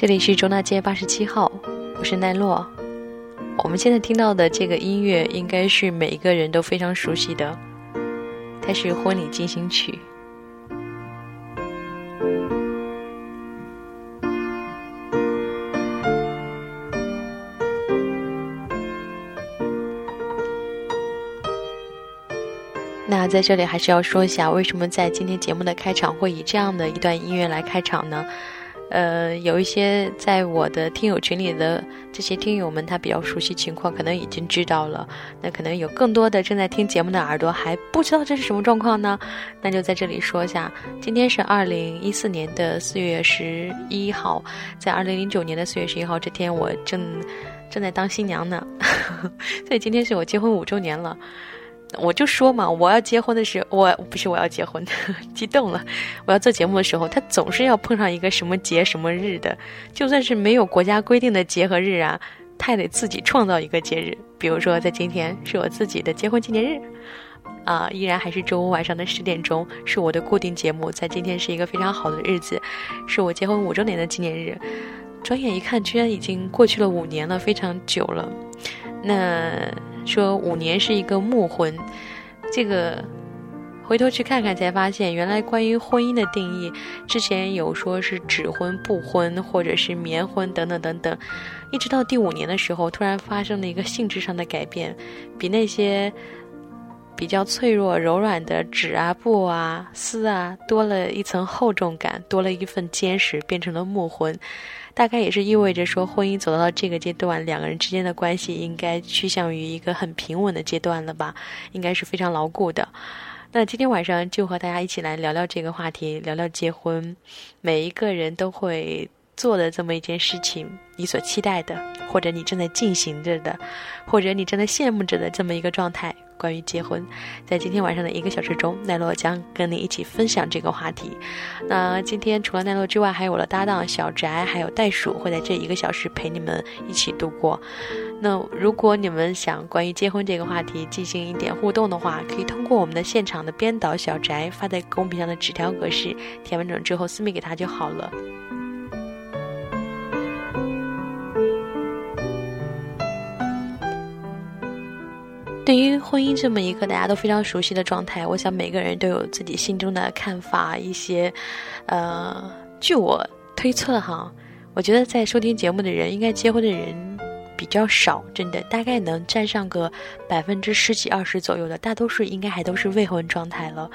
这里是中大街八十七号，我是奈落。我们现在听到的这个音乐，应该是每一个人都非常熟悉的，它是《婚礼进行曲》。那在这里还是要说一下，为什么在今天节目的开场会以这样的一段音乐来开场呢？呃，有一些在我的听友群里的这些听友们，他比较熟悉情况，可能已经知道了。那可能有更多的正在听节目的耳朵还不知道这是什么状况呢？那就在这里说一下，今天是二零一四年的四月十一号，在二零零九年的四月十一号这天，我正正在当新娘呢，所以今天是我结婚五周年了。我就说嘛，我要结婚的时候，我不是我要结婚，激动了。我要做节目的时候，他总是要碰上一个什么节什么日的，就算是没有国家规定的节和日啊，他也得自己创造一个节日。比如说，在今天是我自己的结婚纪念日，啊，依然还是周五晚上的十点钟，是我的固定节目。在今天是一个非常好的日子，是我结婚五周年的纪念日。转眼一看，居然已经过去了五年了，非常久了。那。说五年是一个木婚，这个回头去看看才发现，原来关于婚姻的定义，之前有说是指婚、不婚，或者是棉婚等等等等，一直到第五年的时候，突然发生了一个性质上的改变，比那些比较脆弱、柔软的纸啊、布啊、丝啊，多了一层厚重感，多了一份坚实，变成了木婚。大概也是意味着说，婚姻走到了这个阶段，两个人之间的关系应该趋向于一个很平稳的阶段了吧？应该是非常牢固的。那今天晚上就和大家一起来聊聊这个话题，聊聊结婚，每一个人都会做的这么一件事情，你所期待的，或者你正在进行着的，或者你正在羡慕着的这么一个状态。关于结婚，在今天晚上的一个小时中，奈落将跟你一起分享这个话题。那今天除了奈落之外，还有我的搭档小宅，还有袋鼠会在这一个小时陪你们一起度过。那如果你们想关于结婚这个话题进行一点互动的话，可以通过我们的现场的编导小宅发在公屏上的纸条格式，填完整之后私密给他就好了。对于婚姻这么一个大家都非常熟悉的状态，我想每个人都有自己心中的看法。一些，呃，据我推测哈，我觉得在收听节目的人，应该结婚的人比较少，真的大概能占上个百分之十几二十左右的，大多数应该还都是未婚状态了。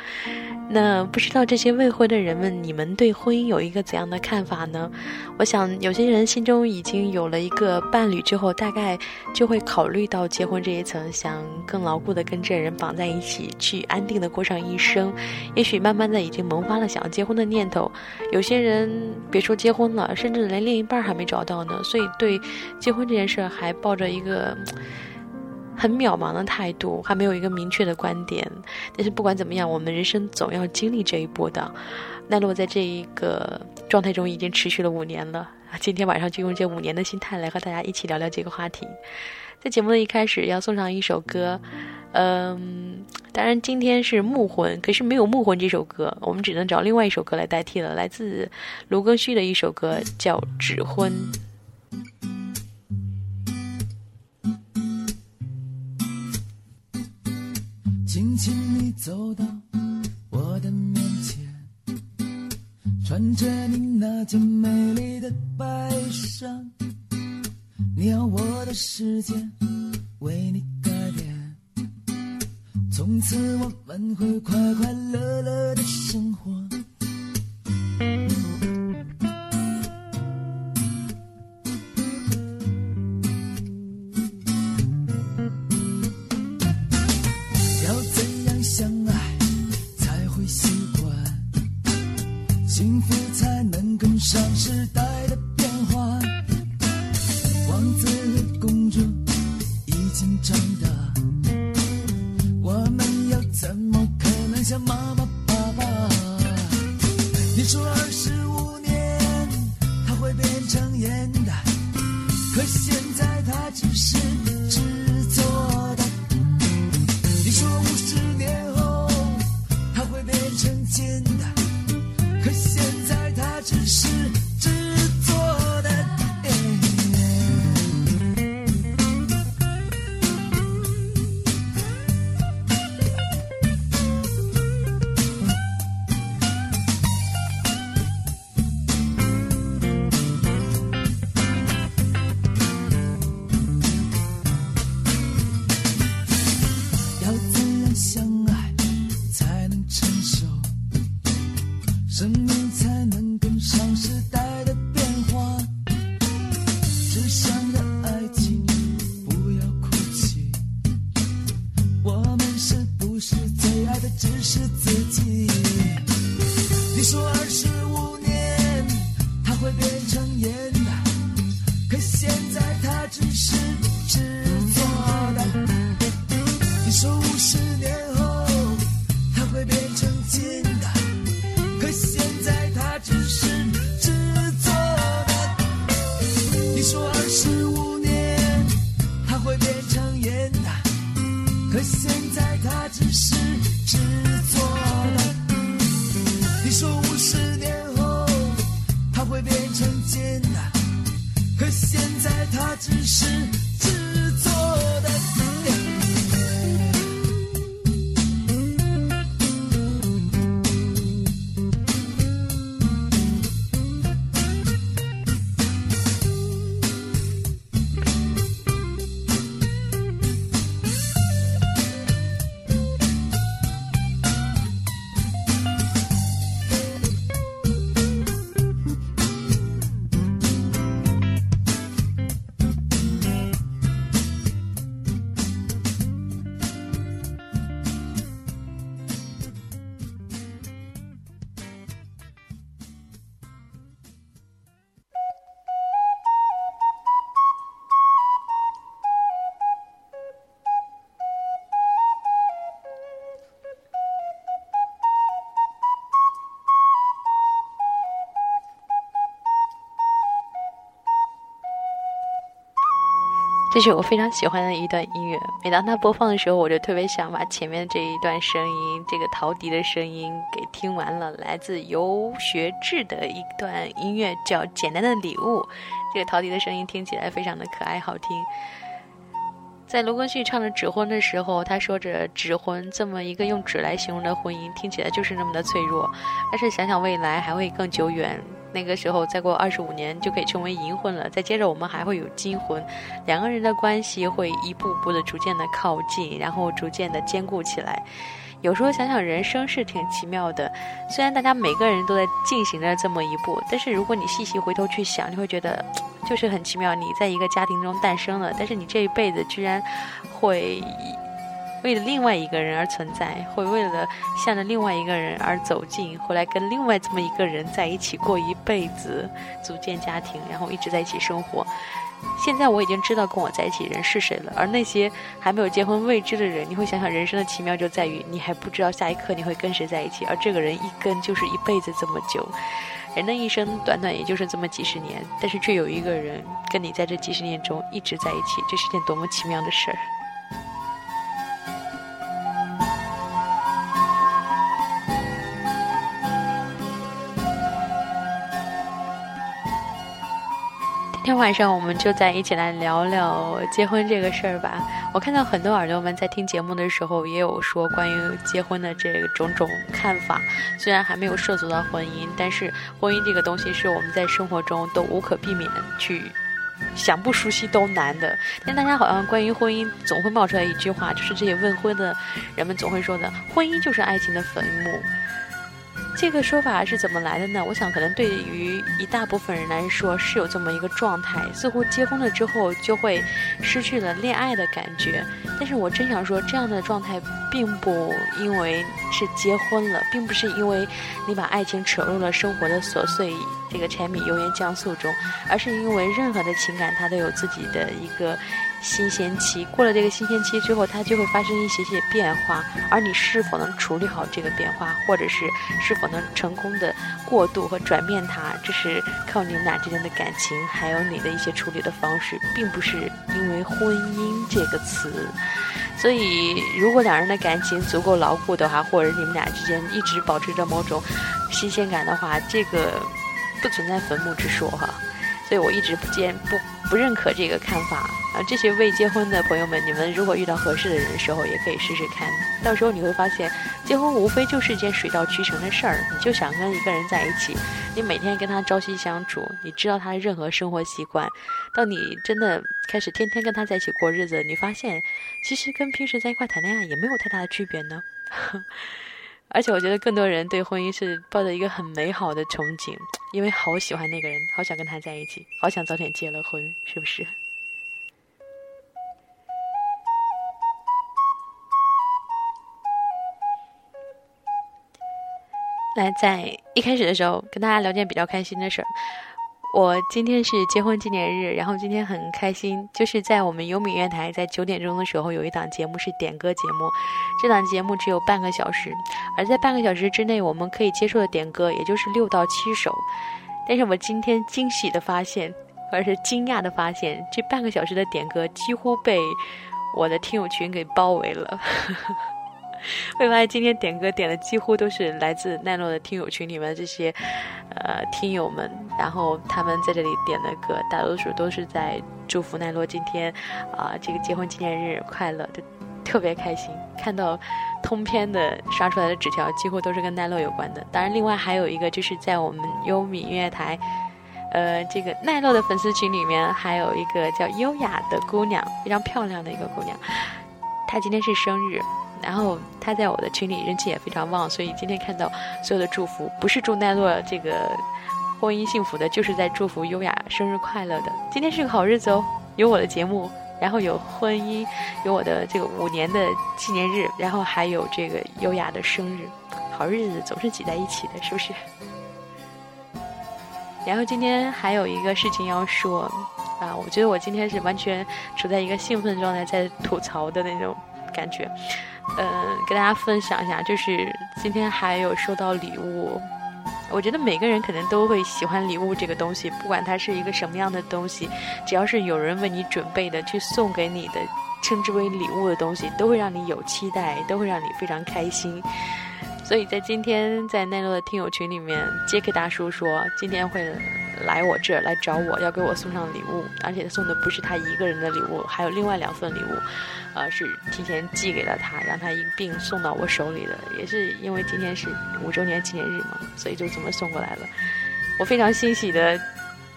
那不知道这些未婚的人们，你们对婚姻有一个怎样的看法呢？我想有些人心中已经有了一个伴侣之后，大概就会考虑到结婚这一层，想更牢固的跟这人绑在一起，去安定的过上一生。也许慢慢的已经萌发了想要结婚的念头。有些人别说结婚了，甚至连另一半还没找到呢，所以对结婚这件事还抱着一个。很渺茫的态度，还没有一个明确的观点。但是不管怎么样，我们人生总要经历这一波的。奈落在这一个状态中已经持续了五年了，今天晚上就用这五年的心态来和大家一起聊聊这个话题。在节目的一开始要送上一首歌，嗯，当然今天是木婚，可是没有木婚这首歌，我们只能找另外一首歌来代替了，来自卢庚戌的一首歌叫《指婚》。轻轻地走到我的面前，穿着你那件美丽的白纱，你要我的世界为你改变，从此我们会快快乐乐的生活。这是我非常喜欢的一段音乐。每当它播放的时候，我就特别想把前面这一段声音，这个陶笛的声音给听完了。来自游学志的一段音乐叫《简单的礼物》，这个陶笛的声音听起来非常的可爱好听。在卢庚戌唱着《纸婚》的时候，他说着“纸婚”这么一个用纸来形容的婚姻，听起来就是那么的脆弱。但是想想未来还会更久远。那个时候，再过二十五年就可以成为银婚了。再接着，我们还会有金婚，两个人的关系会一步步的逐渐的靠近，然后逐渐的坚固起来。有时候想想，人生是挺奇妙的。虽然大家每个人都在进行着这么一步，但是如果你细细回头去想，你会觉得就是很奇妙。你在一个家庭中诞生了，但是你这一辈子居然会。为了另外一个人而存在，会为了向着另外一个人而走近，后来跟另外这么一个人在一起过一辈子，组建家庭，然后一直在一起生活。现在我已经知道跟我在一起人是谁了，而那些还没有结婚未知的人，你会想想人生的奇妙就在于你还不知道下一刻你会跟谁在一起，而这个人一跟就是一辈子这么久。人的一生短短也就是这么几十年，但是却有一个人跟你在这几十年中一直在一起，这是件多么奇妙的事儿。今天晚上我们就在一起来聊聊结婚这个事儿吧。我看到很多耳朵们在听节目的时候也有说关于结婚的这种种看法。虽然还没有涉足到婚姻，但是婚姻这个东西是我们在生活中都无可避免去想不熟悉都难的。但大家好像关于婚姻总会冒出来一句话，就是这些问婚的人们总会说的：婚姻就是爱情的坟墓。这个说法是怎么来的呢？我想，可能对于一大部分人来说，是有这么一个状态，似乎结婚了之后就会失去了恋爱的感觉。但是我真想说，这样的状态并不因为是结婚了，并不是因为你把爱情扯入了生活的琐碎这个柴米油盐酱醋中，而是因为任何的情感它都有自己的一个。新鲜期过了这个新鲜期之后，它就会发生一些些变化，而你是否能处理好这个变化，或者是是否能成功的过渡和转变它，这是靠你们俩之间的感情，还有你的一些处理的方式，并不是因为婚姻这个词。所以，如果两人的感情足够牢固的话，或者你们俩之间一直保持着某种新鲜感的话，这个不存在坟墓之说哈。所以我一直不见不不认可这个看法啊！这些未结婚的朋友们，你们如果遇到合适的人的时候，也可以试试看。到时候你会发现，结婚无非就是一件水到渠成的事儿。你就想跟一个人在一起，你每天跟他朝夕相处，你知道他的任何生活习惯。当你真的开始天天跟他在一起过日子，你发现，其实跟平时在一块谈恋爱也没有太大的区别呢。而且我觉得更多人对婚姻是抱着一个很美好的憧憬，因为好喜欢那个人，好想跟他在一起，好想早点结了婚，是不是？来，在一开始的时候跟大家聊件比较开心的事儿。我今天是结婚纪念日，然后今天很开心，就是在我们优米乐台，在九点钟的时候有一档节目是点歌节目，这档节目只有半个小时，而在半个小时之内，我们可以接受的点歌也就是六到七首。但是我今天惊喜的发现，或者是惊讶的发现，这半个小时的点歌几乎被我的听友群给包围了。会发现今天点歌点的几乎都是来自奈落的听友群里面的这些，呃，听友们，然后他们在这里点的歌，大多数都是在祝福奈落今天，啊，这个结婚纪念日快乐，就特别开心。看到通篇的刷出来的纸条，几乎都是跟奈落有关的。当然，另外还有一个就是在我们优米音乐台，呃，这个奈落的粉丝群里面，还有一个叫优雅的姑娘，非常漂亮的一个姑娘，她今天是生日。然后他在我的群里人气也非常旺，所以今天看到所有的祝福，不是祝奈落这个婚姻幸福的，就是在祝福优雅生日快乐的。今天是个好日子哦，有我的节目，然后有婚姻，有我的这个五年的纪念日，然后还有这个优雅的生日，好日子总是挤在一起的，是不是？然后今天还有一个事情要说啊，我觉得我今天是完全处在一个兴奋状态，在吐槽的那种感觉。嗯，跟大家分享一下，就是今天还有收到礼物。我觉得每个人可能都会喜欢礼物这个东西，不管它是一个什么样的东西，只要是有人为你准备的去送给你的，称之为礼物的东西，都会让你有期待，都会让你非常开心。所以在今天在奈落的听友群里面，杰克大叔说今天会来我这儿来找我，要给我送上礼物，而且送的不是他一个人的礼物，还有另外两份礼物。呃，是提前寄给了他，让他一并送到我手里的。也是因为今天是五周年纪念日嘛，所以就这么送过来了。我非常欣喜的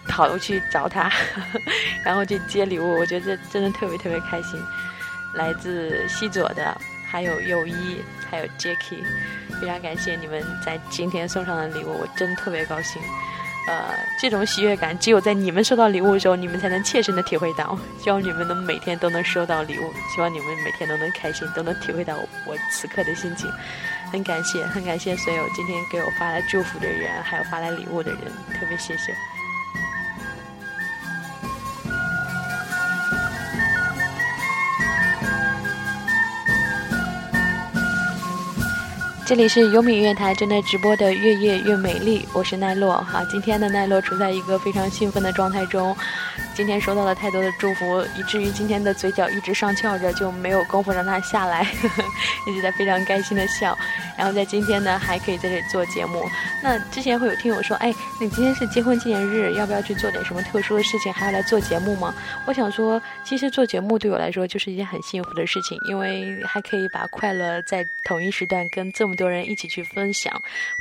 跑过去找他，然后去接礼物。我觉得真的特别特别开心。来自西佐的，还有友一，还有 Jacky，非常感谢你们在今天送上的礼物，我真特别高兴。呃，这种喜悦感只有在你们收到礼物的时候，你们才能切身的体会到。希望你们能每天都能收到礼物，希望你们每天都能开心，都能体会到我此刻的心情。很感谢，很感谢所有今天给我发来祝福的人，还有发来礼物的人，特别谢谢。这里是优米音乐台正在直播的《越夜越美丽》，我是奈落哈。今天的奈落处在一个非常兴奋的状态中。今天收到了太多的祝福，以至于今天的嘴角一直上翘着，就没有功夫让它下来，一直在非常开心的笑。然后在今天呢，还可以在这里做节目。那之前会有听友说，哎，你今天是结婚纪念日，要不要去做点什么特殊的事情，还要来做节目吗？我想说，其实做节目对我来说就是一件很幸福的事情，因为还可以把快乐在同一时段跟这么多人一起去分享，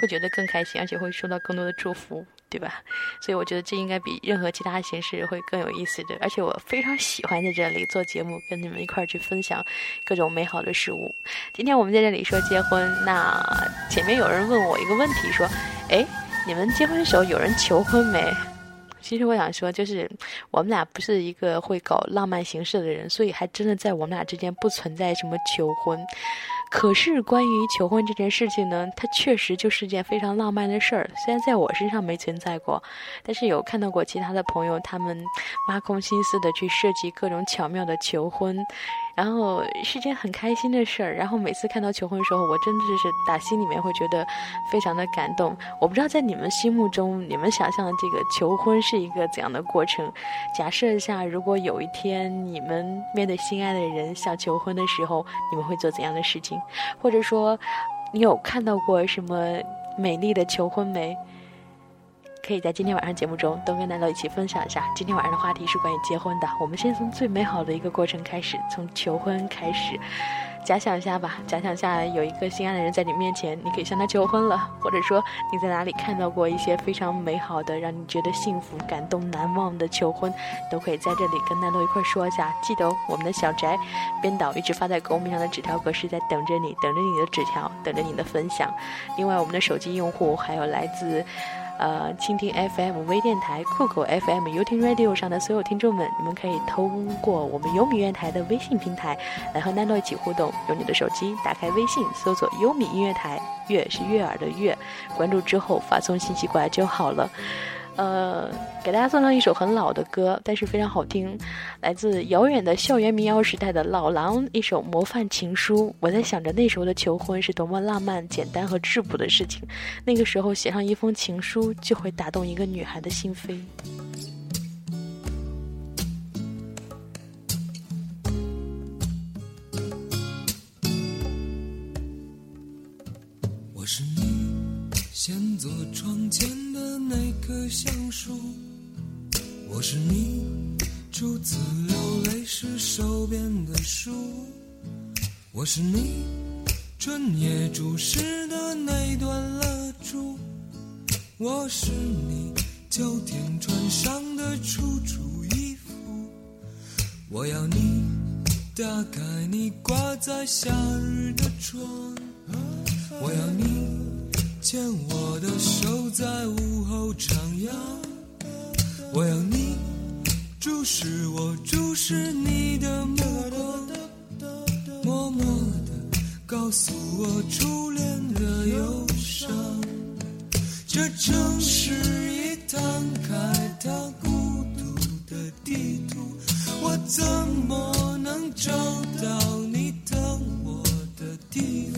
会觉得更开心，而且会收到更多的祝福。对吧？所以我觉得这应该比任何其他形式会更有意思的，而且我非常喜欢在这里做节目，跟你们一块儿去分享各种美好的事物。今天我们在这里说结婚，那前面有人问我一个问题，说：“哎，你们结婚的时候有人求婚没？”其实我想说，就是我们俩不是一个会搞浪漫形式的人，所以还真的在我们俩之间不存在什么求婚。可是关于求婚这件事情呢，它确实就是件非常浪漫的事儿。虽然在我身上没存在过，但是有看到过其他的朋友，他们挖空心思的去设计各种巧妙的求婚。然后是件很开心的事儿，然后每次看到求婚的时候，我真的是打心里面会觉得非常的感动。我不知道在你们心目中，你们想象的这个求婚是一个怎样的过程？假设一下，如果有一天你们面对心爱的人想求婚的时候，你们会做怎样的事情？或者说，你有看到过什么美丽的求婚没？可以在今天晚上节目中都跟南乐一起分享一下。今天晚上的话题是关于结婚的，我们先从最美好的一个过程开始，从求婚开始。假想一下吧，假想下有一个心爱的人在你面前，你可以向他求婚了，或者说你在哪里看到过一些非常美好的、让你觉得幸福、感动、难忘的求婚，都可以在这里跟南乐一块说一下。记得，我们的小宅编导一直发在公屏上的纸条格式在等着你，等着你的纸条，等着你的分享。另外，我们的手机用户还有来自。呃，蜻蜓 FM 微电台、酷狗 FM，U 听 Radio 上的所有听众们，你们可以通过我们优米乐台的微信平台来和奈诺一起互动。用你的手机打开微信，搜索“优米音乐台”，悦是悦耳的悦，关注之后发送信息过来就好了。呃，给大家送上一首很老的歌，但是非常好听，来自遥远的校园民谣时代的老狼一首模范情书。我在想着那时候的求婚是多么浪漫、简单和质朴的事情，那个时候写上一封情书就会打动一个女孩的心扉。我是你先坐窗前的那棵橡树，我是你初次流泪时手边的书，我是你春夜注视的那段蜡烛，我是你秋天穿上的楚楚衣服，我要你打开你挂在夏日的窗。我要你牵我的手，在午后徜徉。我要你注视我，注视你的目光，默默地告诉我初恋的忧伤。这城市已摊开它孤独的地图，我怎么能找到你等我的地方？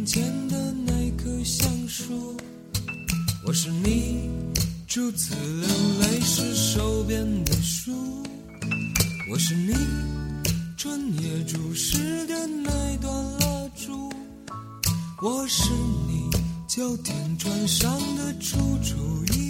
眼前的那棵橡树，我是你初次流泪时手边的书，我是你春夜注视的那段蜡烛，我是你秋天穿上的楚楚衣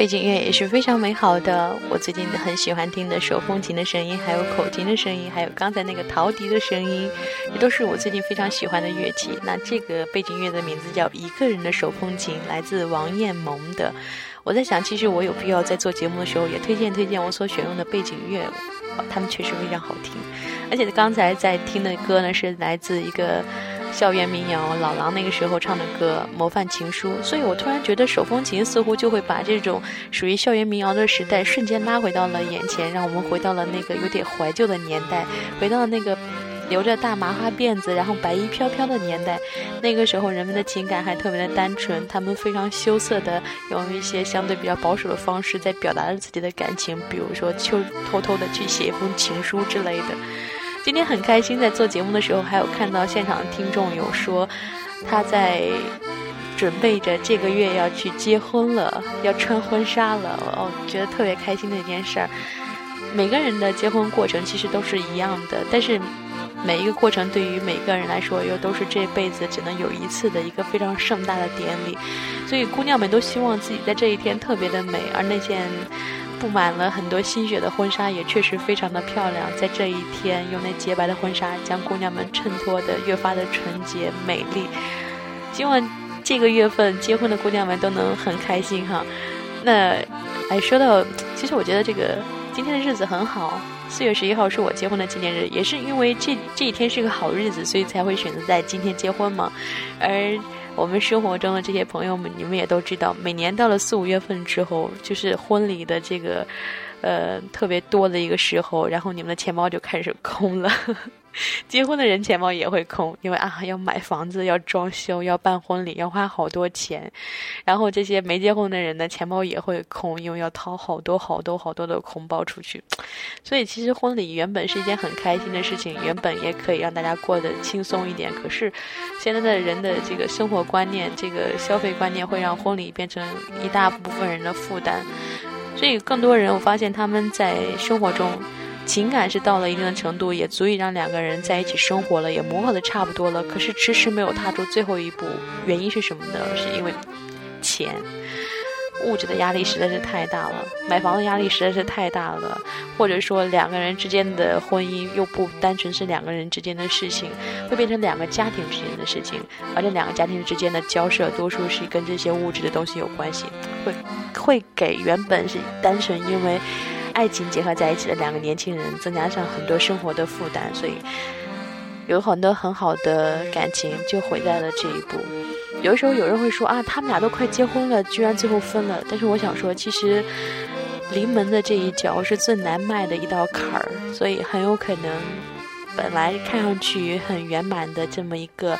背景乐也是非常美好的。我最近很喜欢听的手风琴的声音，还有口琴的声音，还有刚才那个陶笛的声音，这都是我最近非常喜欢的乐器。那这个背景乐的名字叫《一个人的手风琴》，来自王艳萌的。我在想，其实我有必要在做节目的时候也推荐推荐我所选用的背景乐，他们确实非常好听。而且刚才在听的歌呢，是来自一个。校园民谣，老狼那个时候唱的歌《模范情书》，所以我突然觉得手风琴似乎就会把这种属于校园民谣的时代瞬间拉回到了眼前，让我们回到了那个有点怀旧的年代，回到了那个留着大麻花辫子，然后白衣飘飘的年代。那个时候人们的情感还特别的单纯，他们非常羞涩的用一些相对比较保守的方式在表达着自己的感情，比如说就偷偷的去写一封情书之类的。今天很开心，在做节目的时候还有看到现场的听众有说他在。准备着这个月要去结婚了，要穿婚纱了，哦，觉得特别开心的一件事儿。每个人的结婚过程其实都是一样的，但是每一个过程对于每个人来说又都是这辈子只能有一次的一个非常盛大的典礼。所以姑娘们都希望自己在这一天特别的美，而那件布满了很多心血的婚纱也确实非常的漂亮。在这一天，用那洁白的婚纱将姑娘们衬托的越发的纯洁美丽。希望。这个月份结婚的姑娘们都能很开心哈。那，哎，说到，其实我觉得这个今天的日子很好。四月十一号是我结婚的纪念日，也是因为这这一天是个好日子，所以才会选择在今天结婚嘛。而我们生活中的这些朋友们，你们也都知道，每年到了四五月份之后，就是婚礼的这个，呃，特别多的一个时候，然后你们的钱包就开始空了。结婚的人钱包也会空，因为啊，要买房子，要装修，要办婚礼，要花好多钱。然后这些没结婚的人的钱包也会空，因为要掏好多好多好多的红包出去。所以其实婚礼原本是一件很开心的事情，原本也可以让大家过得轻松一点。可是现在的人的这个生活观念、这个消费观念，会让婚礼变成一大部分人的负担。所以更多人，我发现他们在生活中。情感是到了一定的程度，也足以让两个人在一起生活了，也磨合的差不多了。可是迟迟没有踏出最后一步，原因是什么呢？是因为钱，物质的压力实在是太大了，买房的压力实在是太大了，或者说两个人之间的婚姻又不单纯是两个人之间的事情，会变成两个家庭之间的事情，而且两个家庭之间的交涉多数是跟这些物质的东西有关系，会会给原本是单纯因为。爱情结合在一起的两个年轻人，增加上很多生活的负担，所以有很多很好的感情就毁在了这一步。有的时候有人会说啊，他们俩都快结婚了，居然最后分了。但是我想说，其实临门的这一脚是最难迈的一道坎儿，所以很有可能本来看上去很圆满的这么一个。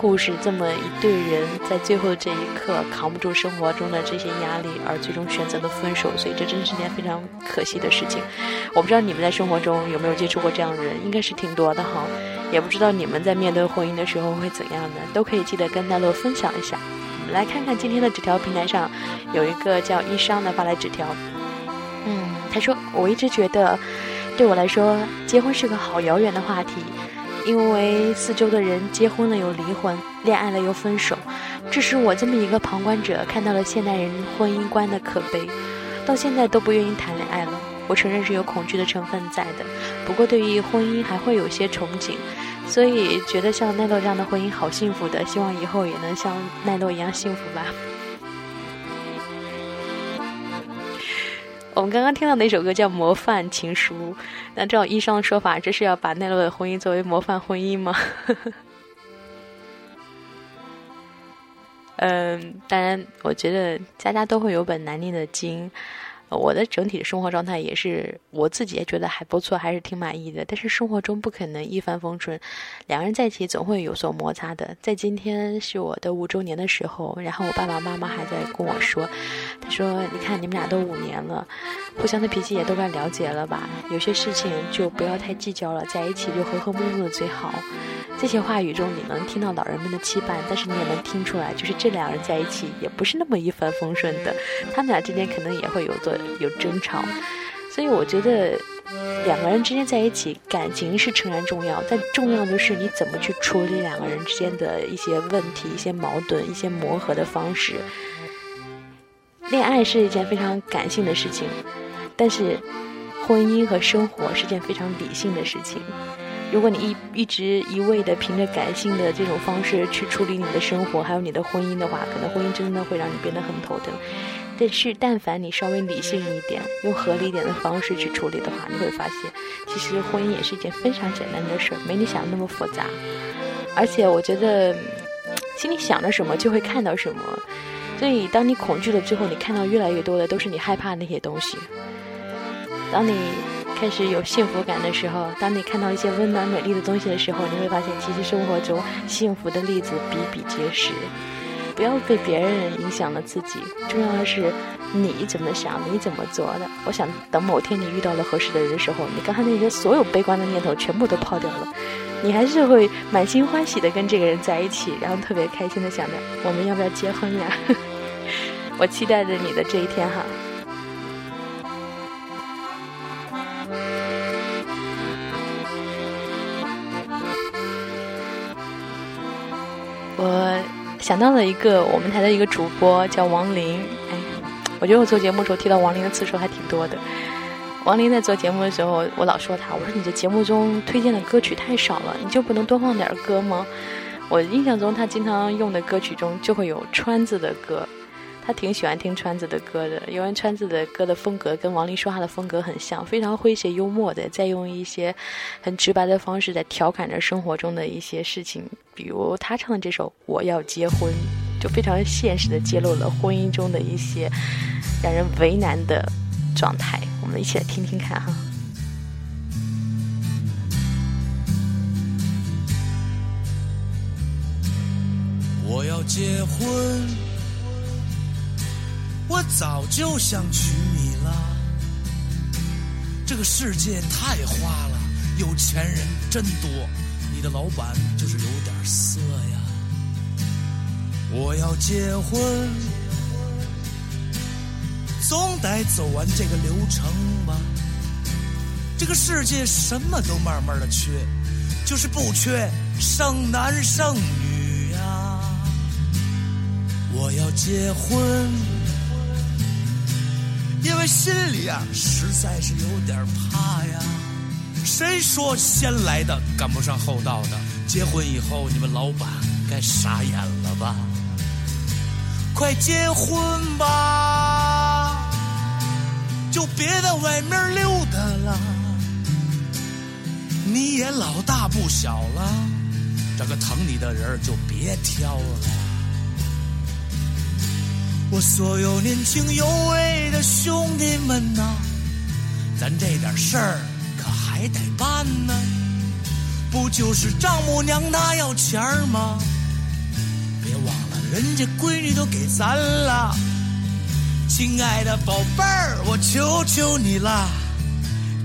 故事这么一对人，在最后这一刻扛不住生活中的这些压力，而最终选择了分手，所以这真是件非常可惜的事情。我不知道你们在生活中有没有接触过这样的人，应该是挺多的哈。也不知道你们在面对婚姻的时候会怎样呢？都可以记得跟奈洛分享一下。我们来看看今天的纸条平台上，有一个叫伊商的发来纸条。嗯，他说：“我一直觉得，对我来说，结婚是个好遥远的话题。”因为四周的人结婚了又离婚，恋爱了又分手，致使我这么一个旁观者看到了现代人婚姻观的可悲，到现在都不愿意谈恋爱了。我承认是有恐惧的成分在的，不过对于婚姻还会有些憧憬，所以觉得像奈洛这样的婚姻好幸福的，希望以后也能像奈洛一样幸福吧。我们刚刚听到那首歌叫《模范情书》，那照医生的说法，这是要把奈落的婚姻作为模范婚姻吗？嗯，当然，我觉得家家都会有本难念的经。我的整体的生活状态也是我自己也觉得还不错，还是挺满意的。但是生活中不可能一帆风顺，两个人在一起总会有所摩擦的。在今天是我的五周年的时候，然后我爸爸妈妈还在跟我说：“他说，你看你们俩都五年了，互相的脾气也都该了解了吧？有些事情就不要太计较了，在一起就和和睦睦的最好。”这些话语中，你能听到老人们的期盼，但是你也能听出来，就是这两人在一起也不是那么一帆风顺的。他们俩之间可能也会有做有争吵，所以我觉得两个人之间在一起，感情是诚然重要，但重要的是你怎么去处理两个人之间的一些问题、一些矛盾、一些磨合的方式。恋爱是一件非常感性的事情，但是婚姻和生活是件非常理性的事情。如果你一一直一味的凭着感性的这种方式去处理你的生活，还有你的婚姻的话，可能婚姻真的会让你变得很头疼。但是，但凡你稍微理性一点，用合理一点的方式去处理的话，你会发现，其实婚姻也是一件非常简单的事儿，没你想的那么复杂。而且，我觉得，心里想着什么就会看到什么。所以，当你恐惧了之后，你看到越来越多的都是你害怕那些东西。当你。开始有幸福感的时候，当你看到一些温暖美丽的东西的时候，你会发现，其实生活中幸福的例子比比皆是。不要被别人影响了自己，重要的是你怎么想，你怎么做的。我想等某天你遇到了合适的人的时候，你刚才那些所有悲观的念头全部都抛掉了，你还是会满心欢喜的跟这个人在一起，然后特别开心的想着我们要不要结婚呀？我期待着你的这一天哈。我。想到了一个我们台的一个主播叫王林，哎，我觉得我做节目的时候提到王林的次数还挺多的。王林在做节目的时候，我老说他，我说你这节目中推荐的歌曲太少了，你就不能多放点歌吗？我印象中他经常用的歌曲中就会有川子的歌。他挺喜欢听川子的歌的，因为川子的歌的风格跟王林说话的风格很像，非常诙谐幽默的，在用一些很直白的方式在调侃着生活中的一些事情。比如他唱的这首《我要结婚》，就非常现实的揭露了婚姻中的一些让人为难的状态。我们一起来听听看哈。我要结婚。我早就想娶你了，这个世界太花了，有钱人真多，你的老板就是有点色呀。我要结婚，总得走完这个流程吧。这个世界什么都慢慢的缺，就是不缺剩男剩女呀。我要结婚。因为心里啊，实在是有点怕呀。谁说先来的赶不上后到的？结婚以后，你们老板该傻眼了吧？快结婚吧，就别在外面溜达了。你也老大不小了，找个疼你的人就别挑了。我所有年轻有为的兄弟们呐，咱这点事儿可还得办呢，不就是丈母娘她要钱儿吗？别忘了人家闺女都给咱了，亲爱的宝贝儿，我求求你了，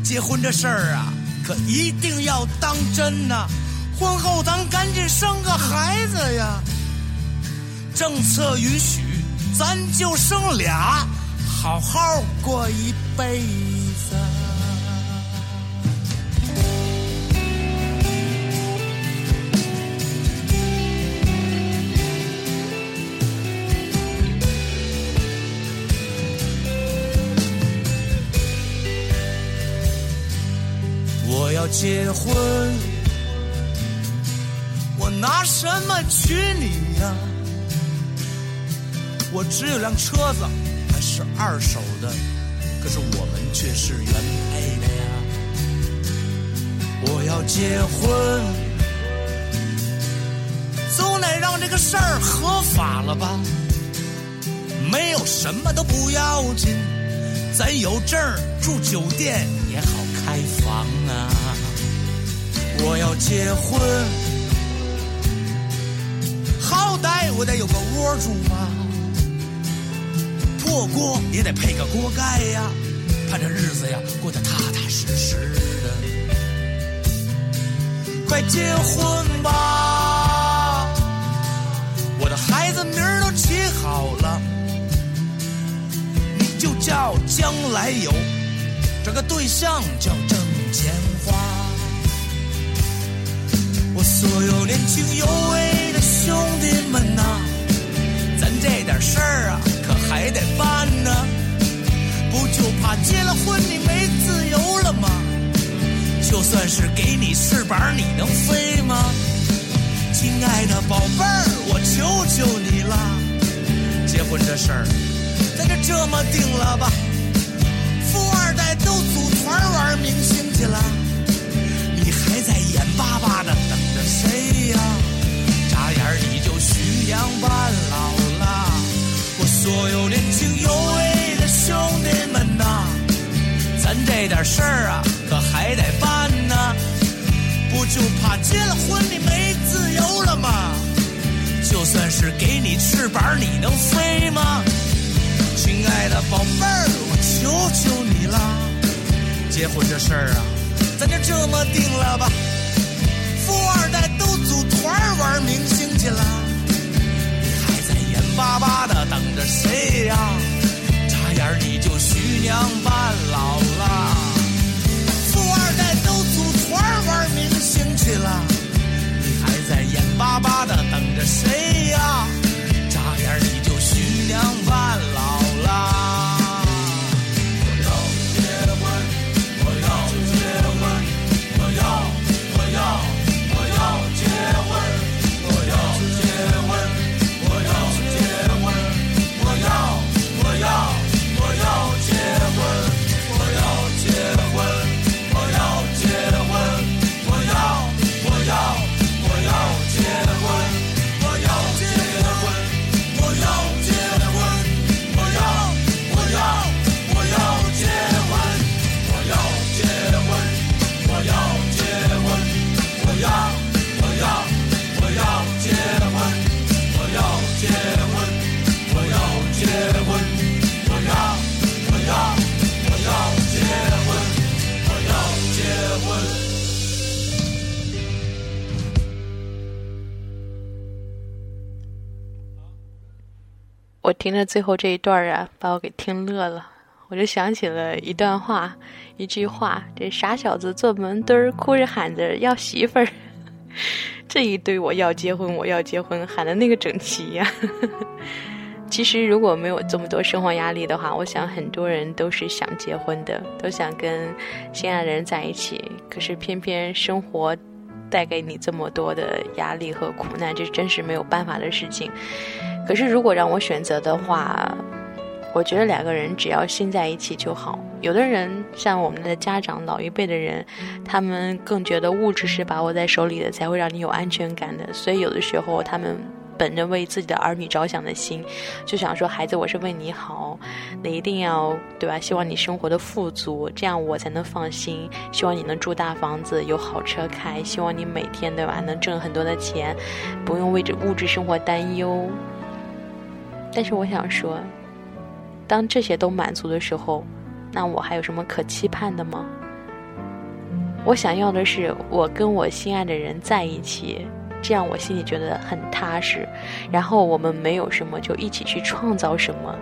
结婚这事儿啊，可一定要当真呐，婚后咱赶紧生个孩子呀，政策允许。咱就生俩，好好过一辈子。我要结婚，我拿什么娶你呀？我只有辆车子，还是二手的，可是我们却是原配的呀。我要结婚，总得让这个事儿合法了吧？没有什么都不要紧，咱有证儿住酒店也好开房啊。我要结婚，好歹我得有个窝住吧。破锅也得配个锅盖呀，盼着日子呀过得踏踏实实的。快结婚吧，我的孩子名儿都起好了，你就叫将来有，这个对象叫挣钱花。我所有年轻有为的兄弟们呐，咱这点事儿啊。还得办呢，不就怕结了婚你没自由了吗？就算是给你翅膀，你能飞吗？亲爱的宝贝儿，我求求你了，结婚这事儿，咱就这么定了吧。富二代都组团玩明星去了，你还在眼巴巴的等着谁呀？眨眼你就徐娘半老。所有年轻有为的兄弟们呐，咱这点事儿啊，可还得办呐！不就怕结了婚你没自由了吗？就算是给你翅膀，你能飞吗？亲爱的宝贝儿，我求求你啦！结婚这事儿啊，咱就这么定了吧。富二代都组团玩明星去了。巴巴的等着谁呀？眨眼你就徐娘半老了。富二代都组团玩明星去了，你还在眼巴巴的等着谁呀？眨眼你就徐娘半老了。我听了最后这一段儿啊，把我给听乐了。我就想起了一段话，一句话：“这傻小子坐门墩儿，哭着喊着要媳妇儿。”这一堆我要结婚，我要结婚，喊的那个整齐呀、其实如果没有这么多生活压力的话，我想很多人都是想结婚的，都想跟心爱的人在一起。可是偏偏生活带给你这么多的压力和苦难，这真是没有办法的事情。可是如果让我选择的话，我觉得两个人只要心在一起就好。有的人像我们的家长、老一辈的人，他们更觉得物质是把握在手里的，才会让你有安全感的。所以有的时候他们本着为自己的儿女着想的心，就想说：“孩子，我是为你好，你一定要对吧？希望你生活的富足，这样我才能放心。希望你能住大房子，有好车开。希望你每天对吧能挣很多的钱，不用为这物质生活担忧。”但是我想说，当这些都满足的时候，那我还有什么可期盼的吗？我想要的是我跟我心爱的人在一起，这样我心里觉得很踏实。然后我们没有什么，就一起去创造什么，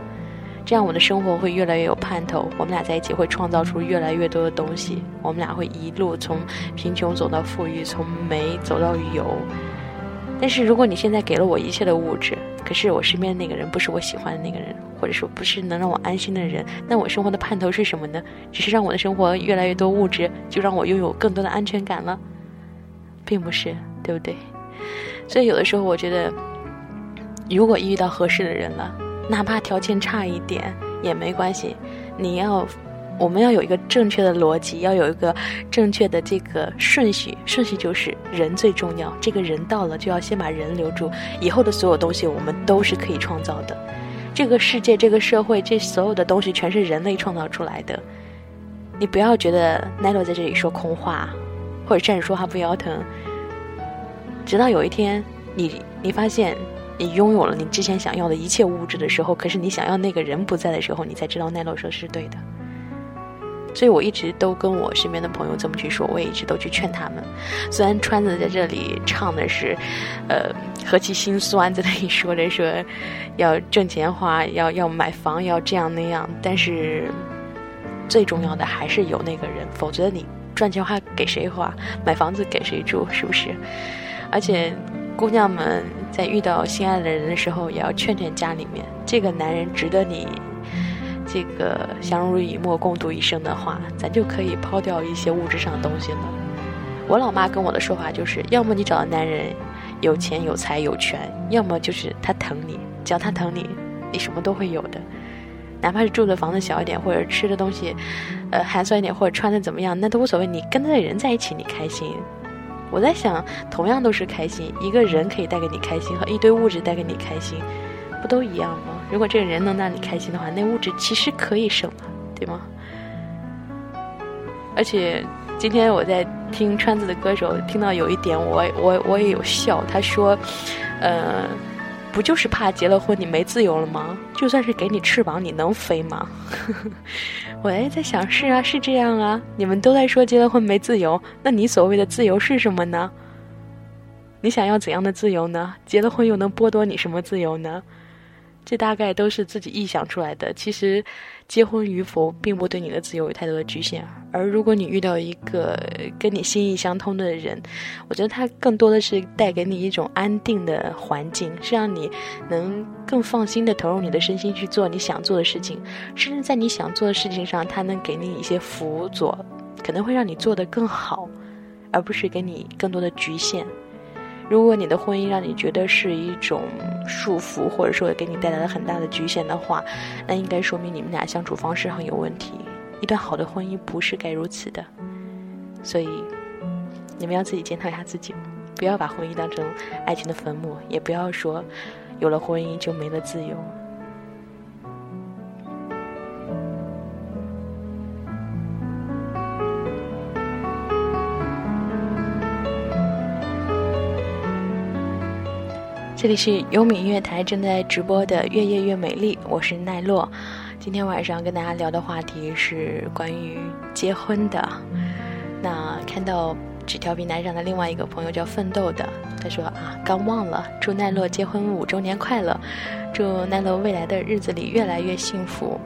这样我的生活会越来越有盼头。我们俩在一起会创造出越来越多的东西，我们俩会一路从贫穷走到富裕，从没走到有。但是如果你现在给了我一切的物质，可是我身边的那个人不是我喜欢的那个人，或者说不是能让我安心的人，那我生活的盼头是什么呢？只是让我的生活越来越多物质，就让我拥有更多的安全感了，并不是，对不对？所以有的时候我觉得，如果遇到合适的人了，哪怕条件差一点也没关系，你要。我们要有一个正确的逻辑，要有一个正确的这个顺序。顺序就是人最重要，这个人到了就要先把人留住，以后的所有东西我们都是可以创造的。这个世界、这个社会、这所有的东西全是人类创造出来的。你不要觉得奈落在这里说空话，或者站着说话不腰疼。直到有一天，你你发现你拥有了你之前想要的一切物质的时候，可是你想要那个人不在的时候，你才知道奈落说是对的。所以我一直都跟我身边的朋友这么去说，我也一直都去劝他们。虽然川子在这里唱的是，呃，何其心酸，在那里说着说要挣钱花，要要买房，要这样那样，但是最重要的还是有那个人，否则你赚钱花给谁花，买房子给谁住，是不是？而且姑娘们在遇到心爱的人的时候，也要劝劝家里面，这个男人值得你。这个相濡以沫、共度一生的话，咱就可以抛掉一些物质上的东西了。我老妈跟我的说法就是：要么你找的男人有钱、有才、有权，要么就是他疼你，只要他疼你，你什么都会有的。哪怕是住的房子小一点，或者吃的东西，呃，寒酸一点，或者穿的怎么样，那都无所谓。你跟他的人在一起，你开心。我在想，同样都是开心，一个人可以带给你开心，和一堆物质带给你开心，不都一样吗？如果这个人能让你开心的话，那物质其实可以省了，对吗？而且今天我在听川子的歌手，听到有一点，我我我也有笑。他说，呃，不就是怕结了婚你没自由了吗？就算是给你翅膀，你能飞吗？我也在想，是啊，是这样啊。你们都在说结了婚没自由，那你所谓的自由是什么呢？你想要怎样的自由呢？结了婚又能剥夺你什么自由呢？这大概都是自己臆想出来的。其实，结婚与否并不对你的自由有太多的局限。而如果你遇到一个跟你心意相通的人，我觉得他更多的是带给你一种安定的环境，是让你能更放心的投入你的身心去做你想做的事情。甚至在你想做的事情上，他能给你一些辅佐，可能会让你做得更好，而不是给你更多的局限。如果你的婚姻让你觉得是一种束缚，或者说给你带来了很大的局限的话，那应该说明你们俩相处方式上有问题。一段好的婚姻不是该如此的，所以你们要自己检讨一下自己，不要把婚姻当成爱情的坟墓，也不要说有了婚姻就没了自由。这里是优米音乐台正在直播的《越夜越美丽》，我是奈落。今天晚上跟大家聊的话题是关于结婚的。那看到纸条平台上的另外一个朋友叫奋斗的，他说啊，刚忘了祝奈落结婚五周年快乐，祝奈落未来的日子里越来越幸福。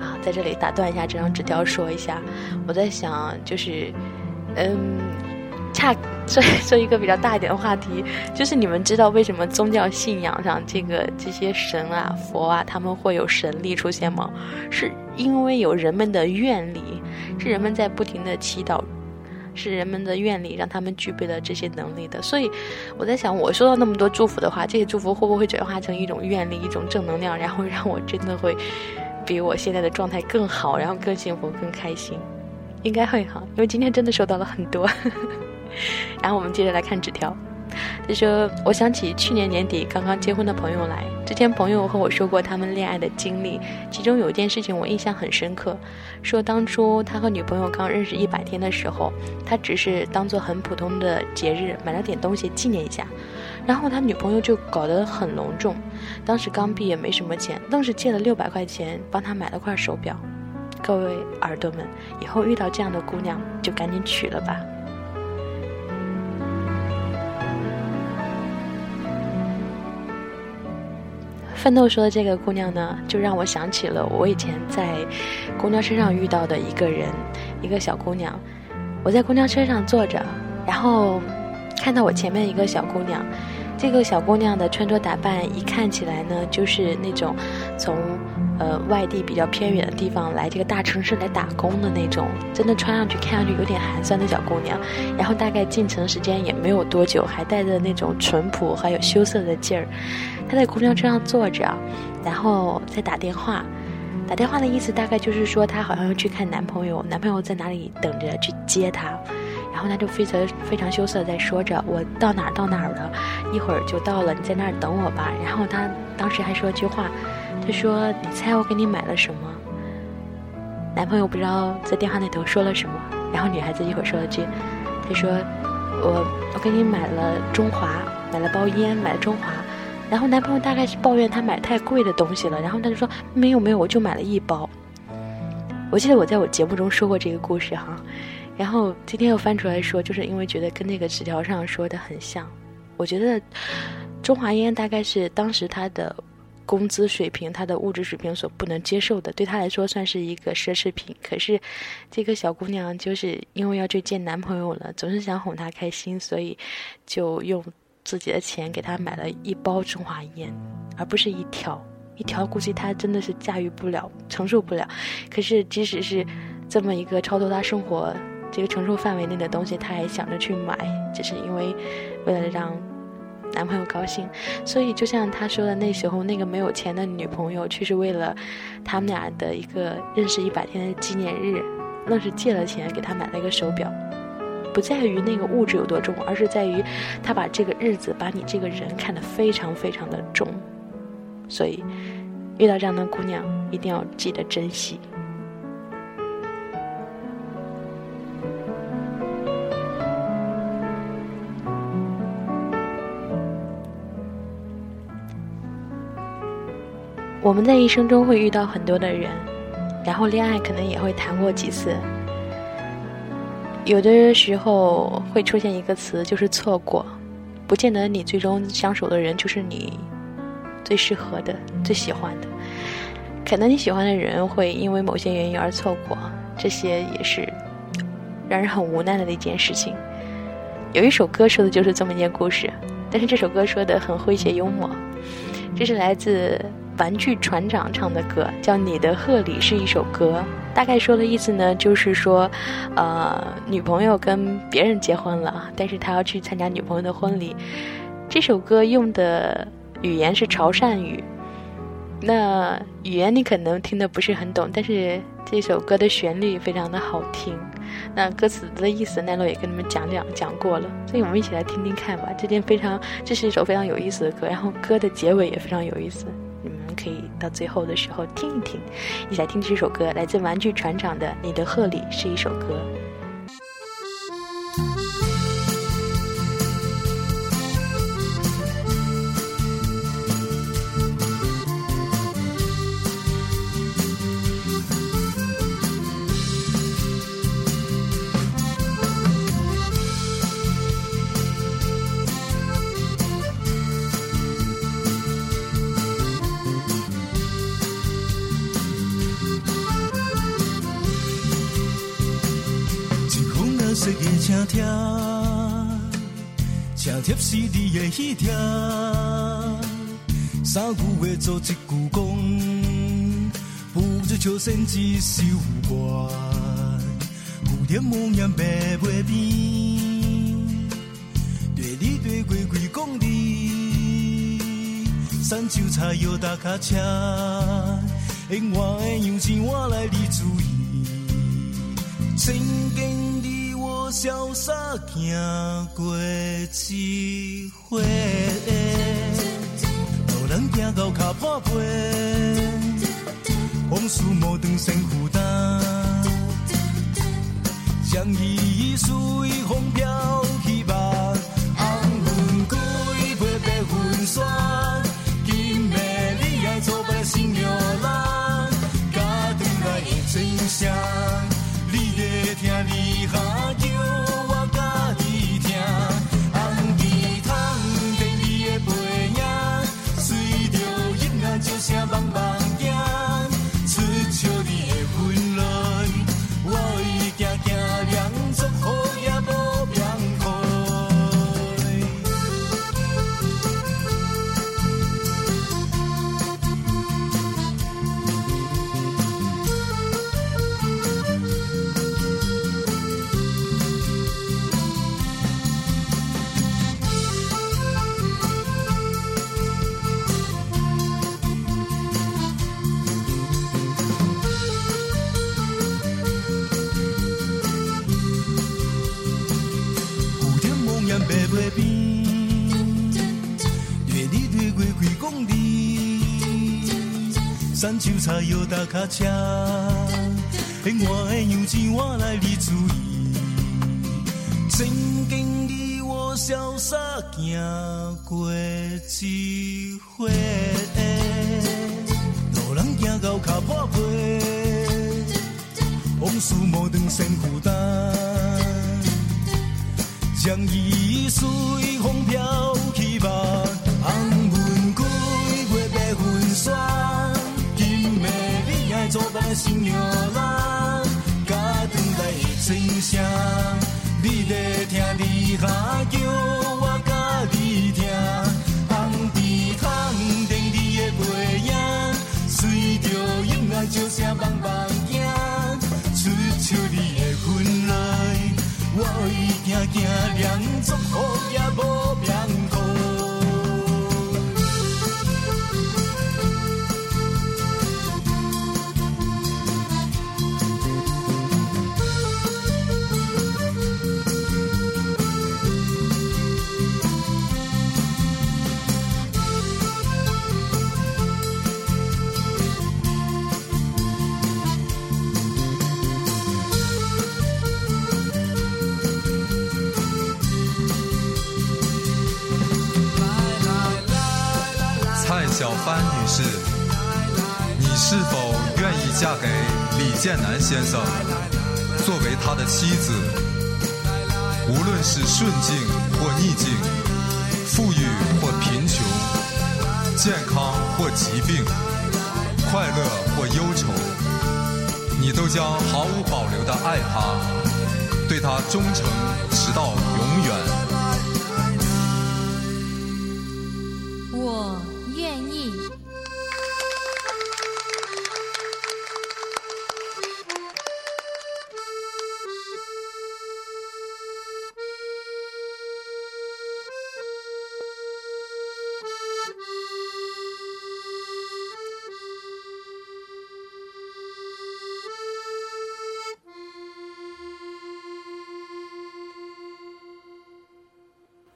啊，在这里打断一下这张纸条，说一下，我在想，就是，嗯。恰说 说一个比较大一点的话题，就是你们知道为什么宗教信仰上这个这些神啊、佛啊，他们会有神力出现吗？是因为有人们的愿力，是人们在不停的祈祷，是人们的愿力让他们具备了这些能力的。所以我在想，我收到那么多祝福的话，这些祝福会不会转化成一种愿力、一种正能量，然后让我真的会比我现在的状态更好，然后更幸福、更开心？应该会哈，因为今天真的收到了很多。然后我们接着来看纸条，他说：“我想起去年年底刚刚结婚的朋友来，之前朋友和我说过他们恋爱的经历，其中有一件事情我印象很深刻，说当初他和女朋友刚认识一百天的时候，他只是当做很普通的节日买了点东西纪念一下，然后他女朋友就搞得很隆重，当时刚毕业没什么钱，愣是借了六百块钱帮他买了块手表。各位耳朵们，以后遇到这样的姑娘就赶紧娶了吧。”奋斗说的这个姑娘呢，就让我想起了我以前在公交车上遇到的一个人，一个小姑娘。我在公交车上坐着，然后看到我前面一个小姑娘。这个小姑娘的穿着打扮一看起来呢，就是那种从呃外地比较偏远的地方来这个大城市来打工的那种，真的穿上去看上去有点寒酸的小姑娘。然后大概进城时间也没有多久，还带着那种淳朴还有羞涩的劲儿。她在公交车上坐着，然后在打电话。打电话的意思大概就是说，她好像要去看男朋友，男朋友在哪里等着去接她。然后她就非常非常羞涩在说着：“我到哪儿到哪儿了，一会儿就到了，你在那儿等我吧。”然后她当时还说一句话，她说：“你猜我给你买了什么？”男朋友不知道在电话那头说了什么，然后女孩子一会儿说了句：“她说我我给你买了中华，买了包烟，买了中华。”然后男朋友大概是抱怨他买太贵的东西了，然后他就说没有没有，我就买了一包。我记得我在我节目中说过这个故事哈，然后今天又翻出来说，就是因为觉得跟那个纸条上说的很像。我觉得中华烟大概是当时他的工资水平、他的物质水平所不能接受的，对他来说算是一个奢侈品。可是这个小姑娘就是因为要去见男朋友了，总是想哄他开心，所以就用。自己的钱给他买了一包中华烟，而不是一条，一条估计他真的是驾驭不了，承受不了。可是即使是这么一个超脱他生活这个承受范围内的东西，他还想着去买，只是因为为了让男朋友高兴。所以就像他说的，那时候那个没有钱的女朋友，却是为了他们俩的一个认识一百天的纪念日，愣是借了钱给他买了一个手表。不在于那个物质有多重，而是在于他把这个日子、把你这个人看得非常非常的重。所以，遇到这样的姑娘，一定要记得珍惜。我们在一生中会遇到很多的人，然后恋爱可能也会谈过几次。有的时候会出现一个词，就是错过，不见得你最终相守的人就是你最适合的、最喜欢的。可能你喜欢的人会因为某些原因而错过，这些也是让人很无奈的一件事情。有一首歌说的就是这么一件故事，但是这首歌说的很诙谐幽默。这是来自玩具船长唱的歌，叫《你的贺礼》，是一首歌。大概说的意思呢，就是说，呃，女朋友跟别人结婚了，但是他要去参加女朋友的婚礼。这首歌用的语言是潮汕语。那语言你可能听得不是很懂，但是这首歌的旋律非常的好听。那歌词的意思，奈落也跟你们讲讲讲过了，所以我们一起来听听看吧。这件非常，这是一首非常有意思的歌，然后歌的结尾也非常有意思，可以到最后的时候听一听，一起来听这首歌，来自玩具船长的《你的贺礼》是一首歌。是你的喜帖，三句话做一句讲，不知秋声一首歌，蝴蝶无言白袂边，对你对鬼鬼讲你，山丘茶油打卡车，永远的样子我来你注意，曾经潇洒行过一回，路人行到脚破皮，往事无断先负担，将伊随风飘去吧。红粉归飞白云山，今暝你爱做伴新娘郎，家转来的真相。山丘茶油打卡车，永远的样子我来你注意。曾经你我潇洒行过一回，路人行到脚破皮，往事无断先负担，将伊随风飘去吧。做伴新娘郎，家转来的真声，你在听你下叫，我甲你听，红地毯顶你的背影，随着音乐叫声棒棒行，出笑你的婚来，我已行行两祝福也无。是否愿意嫁给李建南先生，作为他的妻子？无论是顺境或逆境，富裕或贫穷，健康或疾病，快乐或忧愁，你都将毫无保留的爱他，对他忠诚直到永远。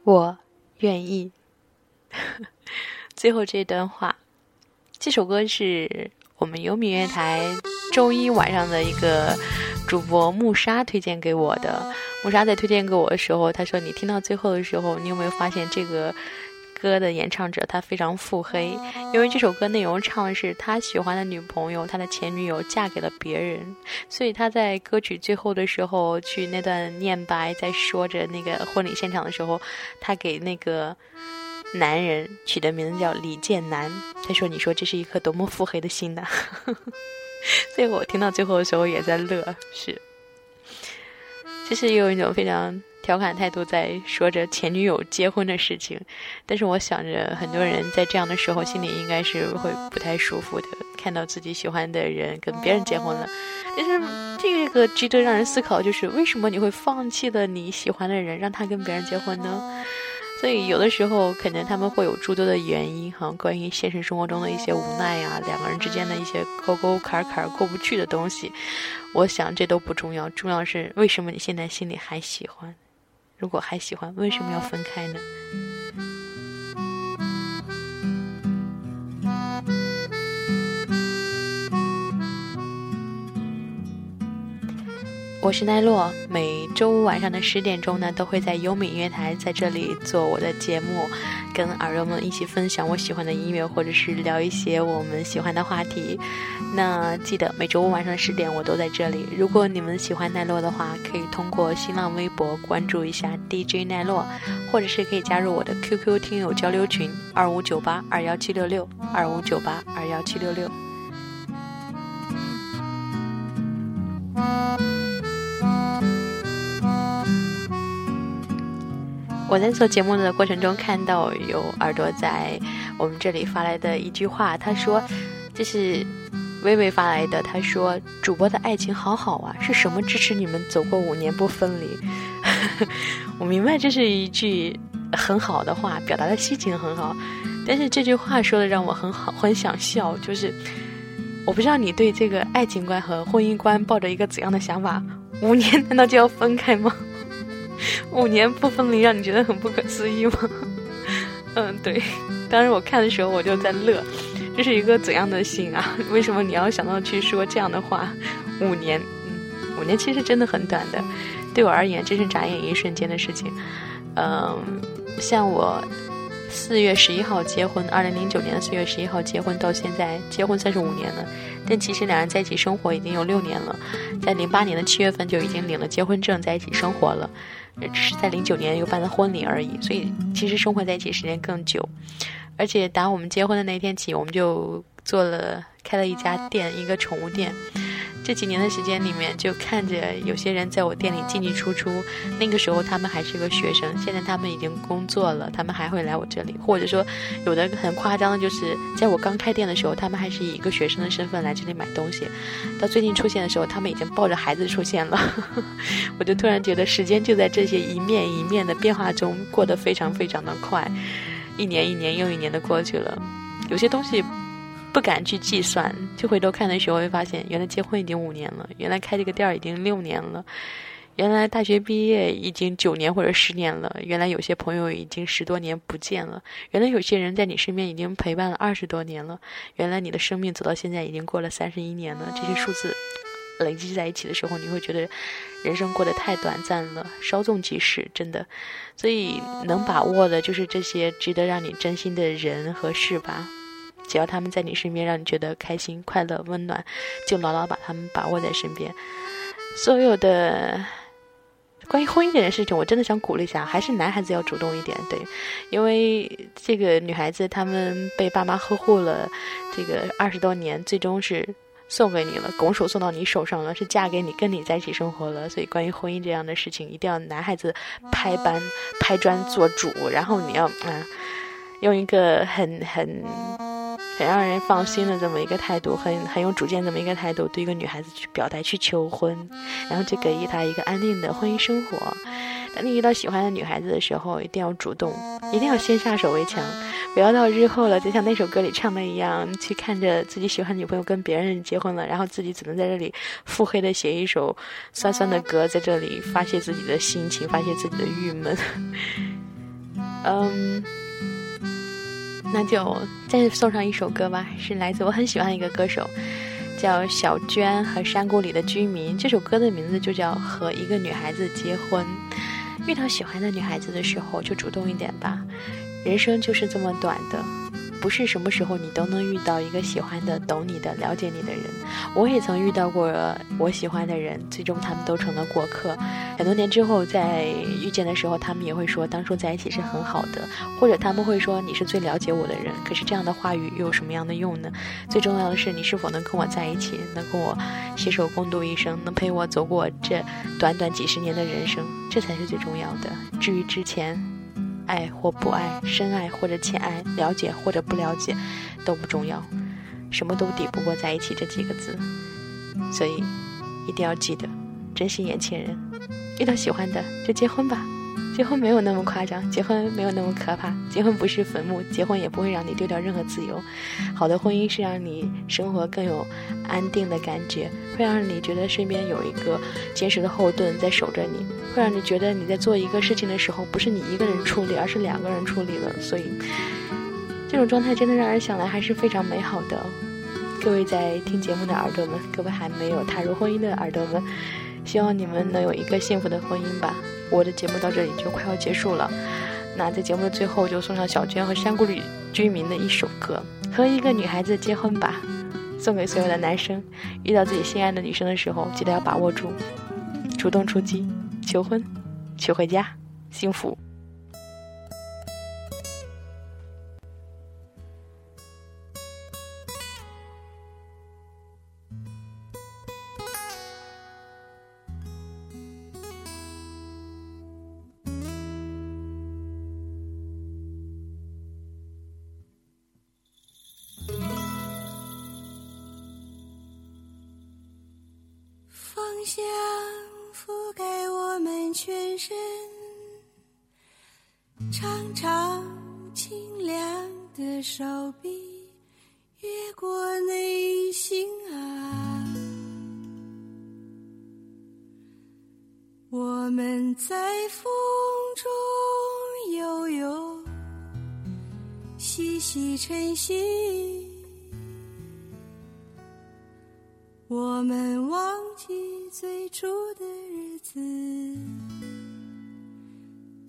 我愿意。最后这段话，这首歌是我们有米乐台周一晚上的一个主播木沙推荐给我的。木沙在推荐给我的时候，他说：“你听到最后的时候，你有没有发现这个？”歌的演唱者他非常腹黑，因为这首歌内容唱的是他喜欢的女朋友，他的前女友嫁给了别人，所以他在歌曲最后的时候去那段念白，在说着那个婚礼现场的时候，他给那个男人取的名字叫李建南。他说：“你说这是一颗多么腹黑的心呐！” 所以我听到最后的时候也在乐，是，其实有一种非常。调侃态度在说着前女友结婚的事情，但是我想着很多人在这样的时候心里应该是会不太舒服的，看到自己喜欢的人跟别人结婚了。但是这个值得让人思考，就是为什么你会放弃了你喜欢的人，让他跟别人结婚呢？所以有的时候可能他们会有诸多的原因哈，关于现实生活中的一些无奈呀，两个人之间的一些沟沟坎坎过不去的东西，我想这都不重要，重要是为什么你现在心里还喜欢。如果还喜欢，为什么要分开呢？我是奈落，每周五晚上的十点钟呢，都会在优米音乐台在这里做我的节目，跟耳朵们一起分享我喜欢的音乐，或者是聊一些我们喜欢的话题。那记得每周五晚上十点我都在这里。如果你们喜欢奈落的话，可以通过新浪微博关注一下 DJ 奈落，或者是可以加入我的 QQ 听友交流群二五九八二幺七六六二五九八二幺七六六。我在做节目的过程中看到有耳朵在我们这里发来的一句话，他说：“这是微微发来的。”他说：“主播的爱情好好啊，是什么支持你们走过五年不分离？” 我明白这是一句很好的话，表达的心情很好，但是这句话说的让我很好，很想笑。就是我不知道你对这个爱情观和婚姻观抱着一个怎样的想法？五年难道就要分开吗？五年不分离，让你觉得很不可思议吗？嗯，对。当时我看的时候，我就在乐，这是一个怎样的心啊？为什么你要想到去说这样的话？五年，嗯，五年其实真的很短的，对我而言，真是眨眼一瞬间的事情。嗯，像我四月十一号结婚，二零零九年的四月十一号结婚，到现在结婚三十五年了，但其实两人在一起生活已经有六年了，在零八年的七月份就已经领了结婚证，在一起生活了。只是在零九年又办了婚礼而已，所以其实生活在一起时间更久，而且打我们结婚的那天起，我们就做了开了一家店，一个宠物店。这几年的时间里面，就看着有些人在我店里进进出出。那个时候他们还是个学生，现在他们已经工作了，他们还会来我这里。或者说，有的很夸张的，就是在我刚开店的时候，他们还是以一个学生的身份来这里买东西。到最近出现的时候，他们已经抱着孩子出现了。我就突然觉得，时间就在这些一面一面的变化中过得非常非常的快，一年一年又一年的过去了，有些东西。不敢去计算，就回头看的时候会发现，原来结婚已经五年了，原来开这个店儿已经六年了，原来大学毕业已经九年或者十年了，原来有些朋友已经十多年不见了，原来有些人在你身边已经陪伴了二十多年了，原来你的生命走到现在已经过了三十一年了。这些数字累积在一起的时候，你会觉得人生过得太短暂了，稍纵即逝，真的。所以能把握的就是这些值得让你真心的人和事吧。只要他们在你身边，让你觉得开心、快乐、温暖，就牢牢把他们把握在身边。所有的关于婚姻这件事情，我真的想鼓励一下，还是男孩子要主动一点，对，因为这个女孩子她们被爸妈呵护了这个二十多年，最终是。送给你了，拱手送到你手上了，是嫁给你，跟你在一起生活了。所以，关于婚姻这样的事情，一定要男孩子拍板、拍砖做主，然后你要啊，用一个很很很让人放心的这么一个态度，很很有主见这么一个态度，对一个女孩子去表达、去求婚，然后去给予她一个安定的婚姻生活。当你遇到喜欢的女孩子的时候，一定要主动，一定要先下手为强。不要到日后了，就像那首歌里唱的一样，去看着自己喜欢的女朋友跟别人结婚了，然后自己只能在这里腹黑的写一首酸酸的歌，在这里发泄自己的心情，发泄自己的郁闷。嗯，那就再送上一首歌吧，是来自我很喜欢的一个歌手，叫小娟和山谷里的居民。这首歌的名字就叫《和一个女孩子结婚》。遇到喜欢的女孩子的时候，就主动一点吧。人生就是这么短的，不是什么时候你都能遇到一个喜欢的、懂你的、了解你的人。我也曾遇到过我喜欢的人，最终他们都成了过客。很多年之后在遇见的时候，他们也会说当初在一起是很好的，或者他们会说你是最了解我的人。可是这样的话语又有什么样的用呢？最重要的是你是否能跟我在一起，能跟我携手共度一生，能陪我走过这短短几十年的人生，这才是最重要的。至于之前。爱或不爱，深爱或者浅爱，了解或者不了解，都不重要，什么都抵不过在一起这几个字。所以，一定要记得珍惜眼前人，遇到喜欢的就结婚吧。结婚没有那么夸张，结婚没有那么可怕，结婚不是坟墓，结婚也不会让你丢掉任何自由。好的婚姻是让你生活更有安定的感觉，会让你觉得身边有一个坚实的后盾在守着你，会让你觉得你在做一个事情的时候不是你一个人处理，而是两个人处理了。所以，这种状态真的让人想来还是非常美好的。各位在听节目的耳朵们，各位还没有踏入婚姻的耳朵们，希望你们能有一个幸福的婚姻吧。我的节目到这里就快要结束了，那在节目的最后就送上小娟和山谷里居民的一首歌，和一个女孩子结婚吧，送给所有的男生，遇到自己心爱的女生的时候，记得要把握住，主动出击，求婚，娶回家，幸福。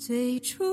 最初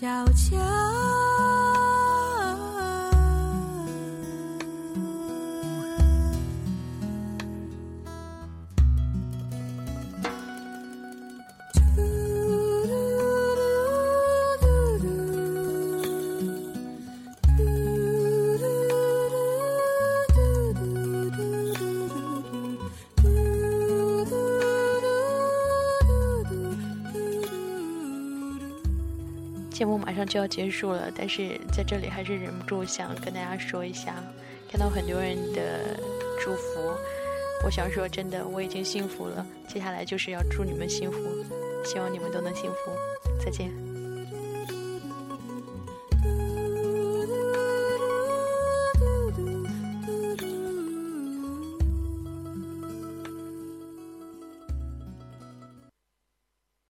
悄悄上就要结束了，但是在这里还是忍不住想跟大家说一下，看到很多人的祝福，我想说真的，我已经幸福了，接下来就是要祝你们幸福，希望你们都能幸福，再见。